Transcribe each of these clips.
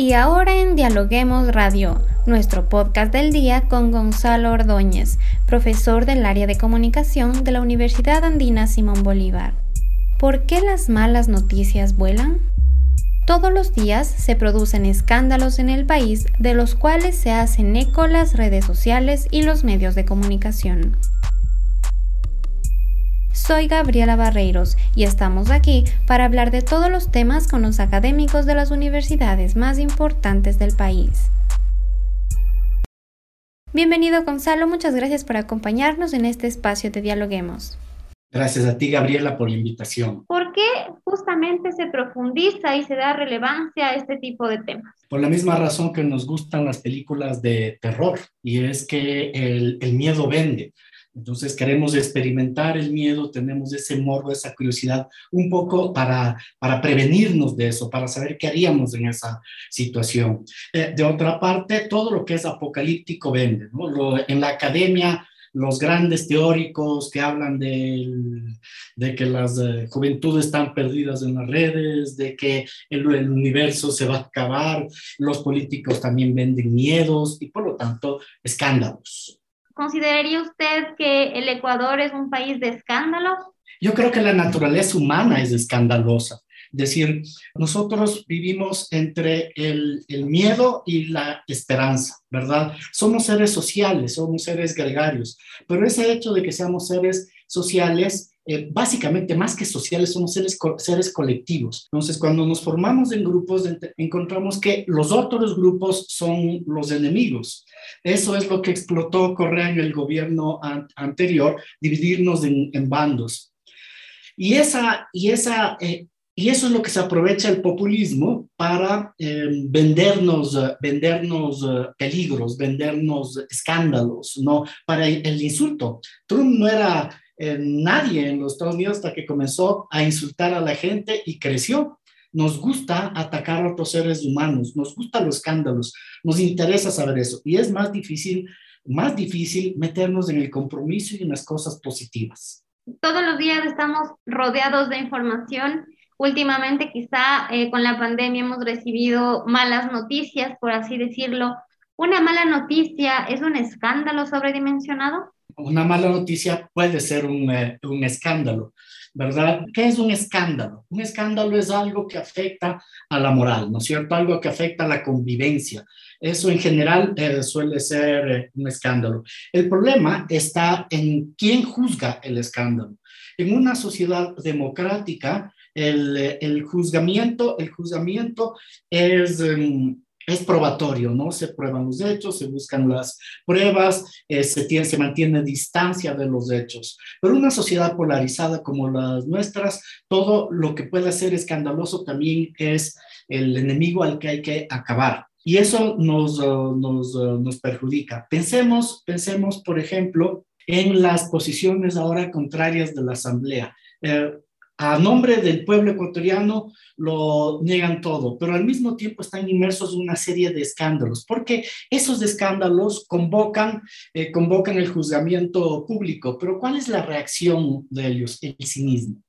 Y ahora en Dialoguemos Radio, nuestro podcast del día con Gonzalo Ordóñez, profesor del área de comunicación de la Universidad Andina Simón Bolívar. ¿Por qué las malas noticias vuelan? Todos los días se producen escándalos en el país de los cuales se hacen eco las redes sociales y los medios de comunicación. Soy Gabriela Barreiros y estamos aquí para hablar de todos los temas con los académicos de las universidades más importantes del país. Bienvenido Gonzalo, muchas gracias por acompañarnos en este espacio de Dialoguemos. Gracias a ti, Gabriela, por la invitación. ¿Por qué justamente se profundiza y se da relevancia a este tipo de temas? Por la misma razón que nos gustan las películas de terror, y es que el, el miedo vende. Entonces queremos experimentar el miedo, tenemos ese morbo, esa curiosidad, un poco para, para prevenirnos de eso, para saber qué haríamos en esa situación. Eh, de otra parte, todo lo que es apocalíptico vende. ¿no? en la academia, los grandes teóricos que hablan de que las eh, juventudes están perdidas en las redes, de que el, el universo se va a acabar, los políticos también venden miedos y por lo tanto escándalos. ¿Consideraría usted que el Ecuador es un país de escándalos? Yo creo que la naturaleza humana es escandalosa. Es decir, nosotros vivimos entre el, el, miedo y la esperanza, ¿verdad? Somos seres sociales, somos seres gregarios, pero ese hecho de que seamos seres sociales eh, básicamente más que sociales, somos seres, seres colectivos. Entonces, cuando nos formamos en grupos, encontramos que los otros grupos son los enemigos. Eso es lo que explotó Correa en el gobierno anterior, dividirnos en, bandos. Y, esa, y, esa, eh, y eso es lo que se aprovecha el populismo para em, vendernos, vendernos eh, peligros, vendernos escándalos, ¿no? Para el insulto. Trump no era eh, nadie en los Estados Unidos hasta que comenzó a insultar a la gente y creció. Nos gusta atacar a otros seres humanos, nos gustan los escándalos, nos interesa saber eso. Y es más difícil, más difícil meternos en el compromiso y en las cosas positivas. Todos los días estamos rodeados de información. Últimamente, quizá eh, con la pandemia hemos recibido malas noticias, por así decirlo. ¿Una mala noticia es un escándalo sobredimensionado? Una mala noticia puede ser un, eh, un, escándalo, ¿verdad? ¿Qué es un escándalo? Un escándalo es algo que afecta a la moral, ¿no es cierto? Algo que afecta a la convivencia. Eso en general eh, suele ser eh, un escándalo. El problema está en quién juzga el escándalo. En una sociedad democrática, el, el juzgamiento, el juzgamiento es... Em, es probatorio, ¿no? Se prueban los hechos, se buscan las pruebas, eh, se, tiene, se mantiene distancia de los hechos. Pero una sociedad polarizada como las nuestras, todo lo que pueda ser escandaloso también es el enemigo al que hay que acabar. Y eso nos, nos, uh, nos perjudica. Pensemos, pensemos, por ejemplo, en las posiciones ahora contrarias de la Asamblea. Eh, a nombre del pueblo ecuatoriano lo niegan todo, pero al mismo tiempo están inmersos en una serie de escándalos, porque esos escándalos convocan, eh, convocan el juzgamiento público, pero ¿cuál es la reacción de ellos? El cinismo.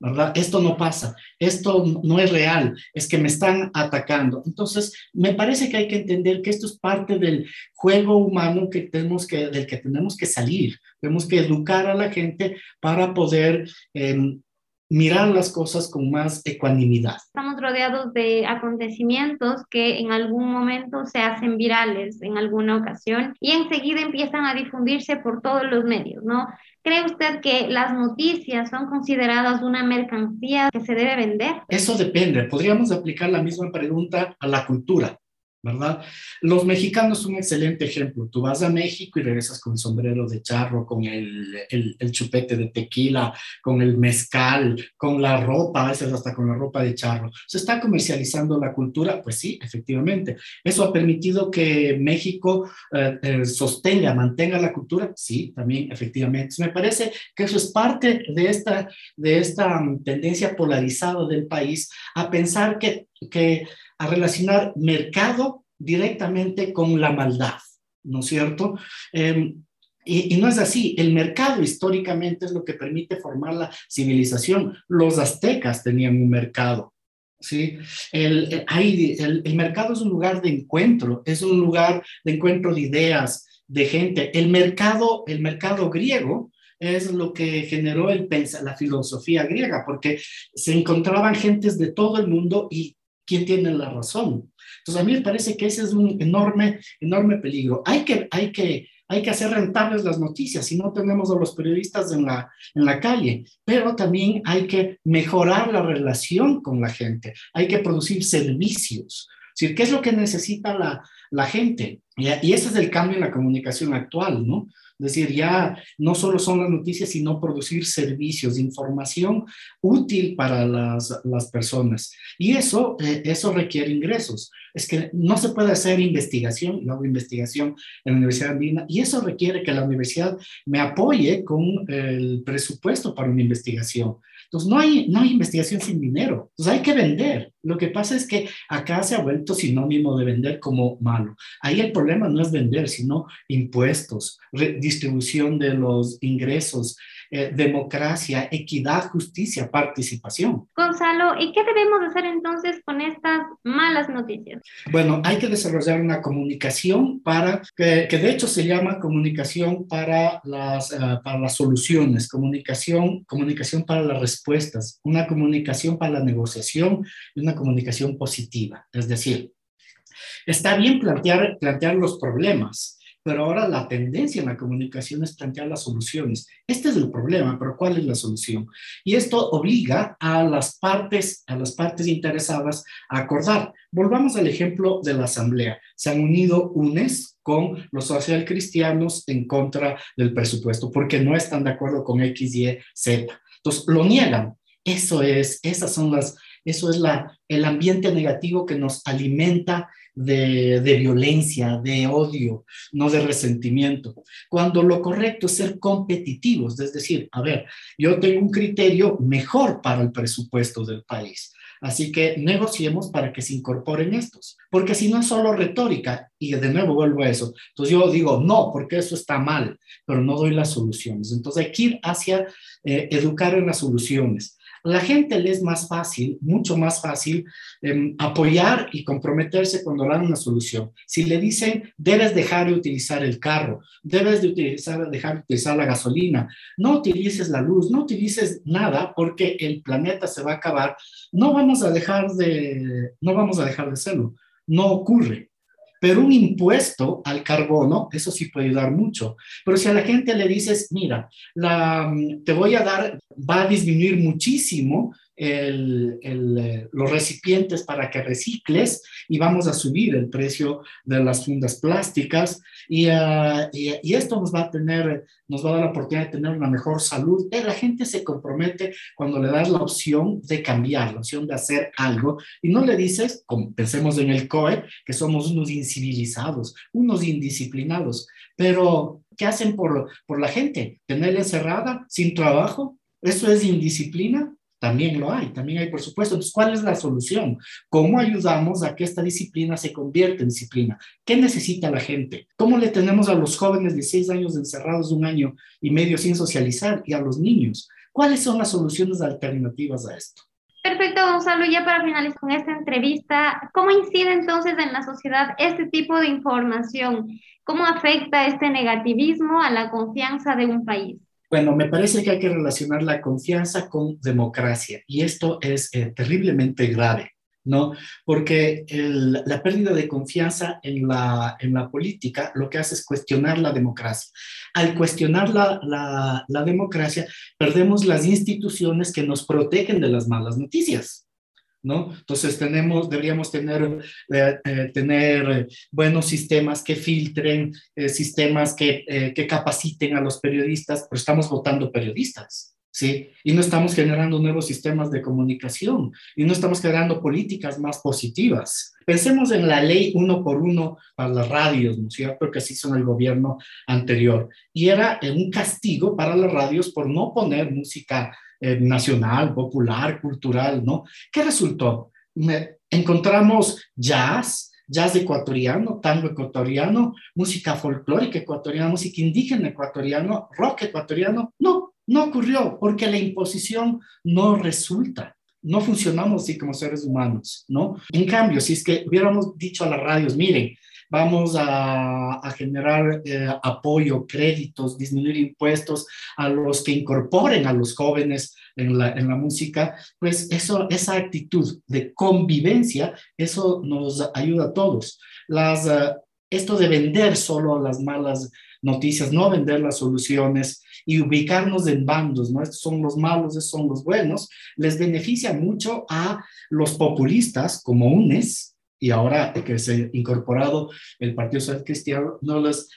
¿verdad? Esto no pasa, esto no es real, es que me están atacando. Entonces, me parece que hay que entender que esto es parte del juego humano que tenemos que, del que tenemos que salir. Tenemos que educar a la gente para poder eh, mirar las cosas con más ecuanimidad. Estamos rodeados de acontecimientos que en algún momento se hacen virales en alguna ocasión y enseguida empiezan a difundirse por todos los medios, ¿no? ¿Cree usted que las noticias son consideradas una mercancía que se debe vender? Eso depende. Podríamos aplicar la misma pregunta a la cultura. ¿Verdad? Los mexicanos son un excelente ejemplo. Tú vas a México y regresas con el sombrero de charro, con el, el, chupete de tequila, con el mezcal, con la ropa, a veces hasta con la ropa de charro. ¿Se está comercializando la cultura? Pues sí, efectivamente. ¿Eso ha permitido que México eh, eh, sostenga, mantenga la cultura? Sí, también, efectivamente. Me parece que eso es parte de esta, de esta mm, tendencia polarizada del país a pensar que, que a relacionar mercado directamente con la maldad, ¿no es cierto? Em, y, no es así. El mercado históricamente es lo que permite formar la civilización. Los aztecas tenían un mercado, ¿sí? El, el, el, mercado es un lugar de encuentro, es un lugar de encuentro de ideas, de gente. El mercado, el mercado griego es lo que generó el, la filosofía griega, porque se encontraban gentes de todo el mundo y quién tiene la razón. Entonces a mí me parece que ese es un enorme, enorme peligro. Hay que, hay que, hay que hacer rentables las noticias, si no tenemos a los periodistas en la, en la calle, pero también hay que mejorar la relación con la gente, hay que producir servicios. Es ¿qué es lo que necesita la, la gente? Y, y ese es el cambio en la comunicación actual, ¿no? Es decir, ya no solo son las noticias, sino producir servicios, información útil para las, las personas. Y eso, eh, eso requiere ingresos. Es que no se puede hacer investigación, yo hago investigación en la Universidad Andina, y eso requiere que la universidad me apoye con el presupuesto para una investigación. Entonces, no hay, no hay investigación sin dinero. Entonces, hay que vender. Lo que pasa es que acá se ha vuelto sinónimo de vender como malo. Ahí el problema no es vender, sino impuestos, distribución de los ingresos, eh, democracia, equidad, justicia, participación. Gonzalo, ¿y qué debemos hacer entonces con estas malas noticias? Bueno, hay que desarrollar una comunicación para, que, que de hecho se llama comunicación para las, uh, para las soluciones, comunicación, comunicación para las respuestas, una comunicación para la negociación y una comunicación positiva. Es decir, está bien plantear, plantear los problemas, pero ahora la tendencia en la comunicación es plantear las soluciones. Este es el problema, pero ¿cuál es la solución? Y esto obliga a las partes, a las partes interesadas a acordar. Volvamos al ejemplo de la asamblea. Se han unido UNES con los socialcristianos en contra del presupuesto porque no están de acuerdo con X, Y, Z. Entonces, lo niegan. Eso es, esas son las, eso es la, el ambiente negativo que nos alimenta de, de, violencia, de odio, no de resentimiento. Cuando lo correcto es ser competitivos, es decir, a ver, yo tengo un criterio mejor para el presupuesto del país. Así que negociemos para que se incorporen estos, porque si no es solo retórica, y de nuevo vuelvo a eso, entonces yo digo, no, porque eso está mal, pero no doy las soluciones. Entonces hay que ir hacia eh, educar en las soluciones la gente le es más fácil, mucho más fácil, eh, apoyar y comprometerse cuando dan una solución. Si le dicen, debes dejar de utilizar el carro, debes de utilizar, dejar de utilizar la gasolina, no utilices la luz, no utilices nada porque el planeta se va a acabar, no vamos a dejar de, no vamos a dejar de hacerlo. No ocurre. Pero un impuesto al carbono, eso sí puede ayudar mucho. Pero si a la gente le dices, mira, la, te voy a dar, va a disminuir muchísimo el, eh, los recipientes para que recicles y vamos a subir el precio de las fundas plásticas y, uh, y, y, esto nos va a tener, nos va a dar la oportunidad de tener una mejor salud. Y la gente se compromete cuando le das la opción de cambiar, la opción de hacer algo y no le dices, como pensemos en el COE, que somos unos incivilizados, unos indisciplinados, pero ¿qué hacen por, por la gente? ¿Tenerla encerrada, sin trabajo? ¿Eso es indisciplina? También lo hay, también hay, por supuesto. Entonces, ¿cuál es la solución? ¿Cómo ayudamos a que esta disciplina se convierta en disciplina? ¿Qué necesita la gente? ¿Cómo le tenemos a los jóvenes de seis años encerrados un año y medio sin socializar y a los niños? ¿Cuáles son las soluciones alternativas a esto? Perfecto, Gonzalo. Ya para finalizar con esta entrevista, ¿cómo incide entonces en la sociedad este tipo de información? ¿Cómo afecta este negativismo a la confianza de un país? Bueno, me parece que hay que relacionar la confianza con democracia y esto es eh, terriblemente grave, ¿no? Porque el, la pérdida de confianza en la, en la política lo que hace es cuestionar la democracia. Al cuestionar la, la, la democracia, perdemos las instituciones que nos protegen de las malas noticias. ¿No? Entonces tenemos, deberíamos tener, eh, eh, tener buenos sistemas que filtren, eh, sistemas que, eh, que capaciten a los periodistas, pero estamos votando periodistas. ¿Sí? Y no estamos generando nuevos sistemas de comunicación y no estamos generando políticas más positivas. Pensemos en la ley uno por uno para las radios, ¿no es cierto? Que se hizo en el gobierno anterior. Y era un castigo para las radios por no poner música eh, nacional, popular, cultural, ¿no? ¿Qué resultó? Me, encontramos jazz, jazz ecuatoriano, tango ecuatoriano, música folclórica ecuatoriana, música indígena ecuatoriano, rock ecuatoriano. No, no ocurrió porque la imposición no resulta. no funcionamos así como seres humanos, ¿no? En cambio, si es que hubiéramos dicho a las radios, miren, vamos a, generar eh, apoyo, créditos, disminuir impuestos a los que incorporen a los jóvenes en la, en la música, pues eso, esa actitud de convivencia, eso nos ayuda a todos. Las, eh, esto de vender solo las malas noticias, no vender las soluciones y ubicarnos en bandos, ¿no? Estos son los malos, estos son los buenos, les beneficia mucho a los populistas como UNES, y ahora que se ha incorporado el Partido Social Cristiano, no les,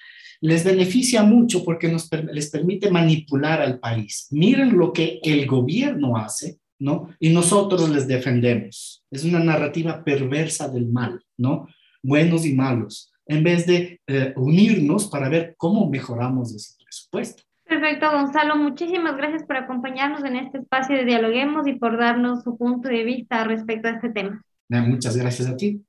les beneficia mucho porque nos, les permite manipular al país. Miren lo que el gobierno hace, ¿no? Y nosotros les defendemos. Es una narrativa perversa del mal, ¿no? Buenos y malos, en vez de eh, unirnos para ver cómo mejoramos ese presupuesto. Perfecto, Gonzalo. Muchísimas gracias por acompañarnos en este espacio de Dialoguemos y por darnos su punto de vista respecto a este tema. Muchas gracias a ti.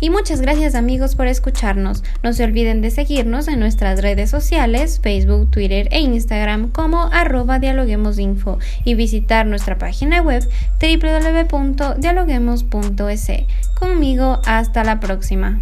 Y muchas gracias amigos por escucharnos. No se olviden de seguirnos en nuestras redes sociales, Facebook, Twitter e Instagram como arroba dialoguemosinfo y visitar nuestra página web www.dialoguemos.es. Conmigo, hasta la próxima.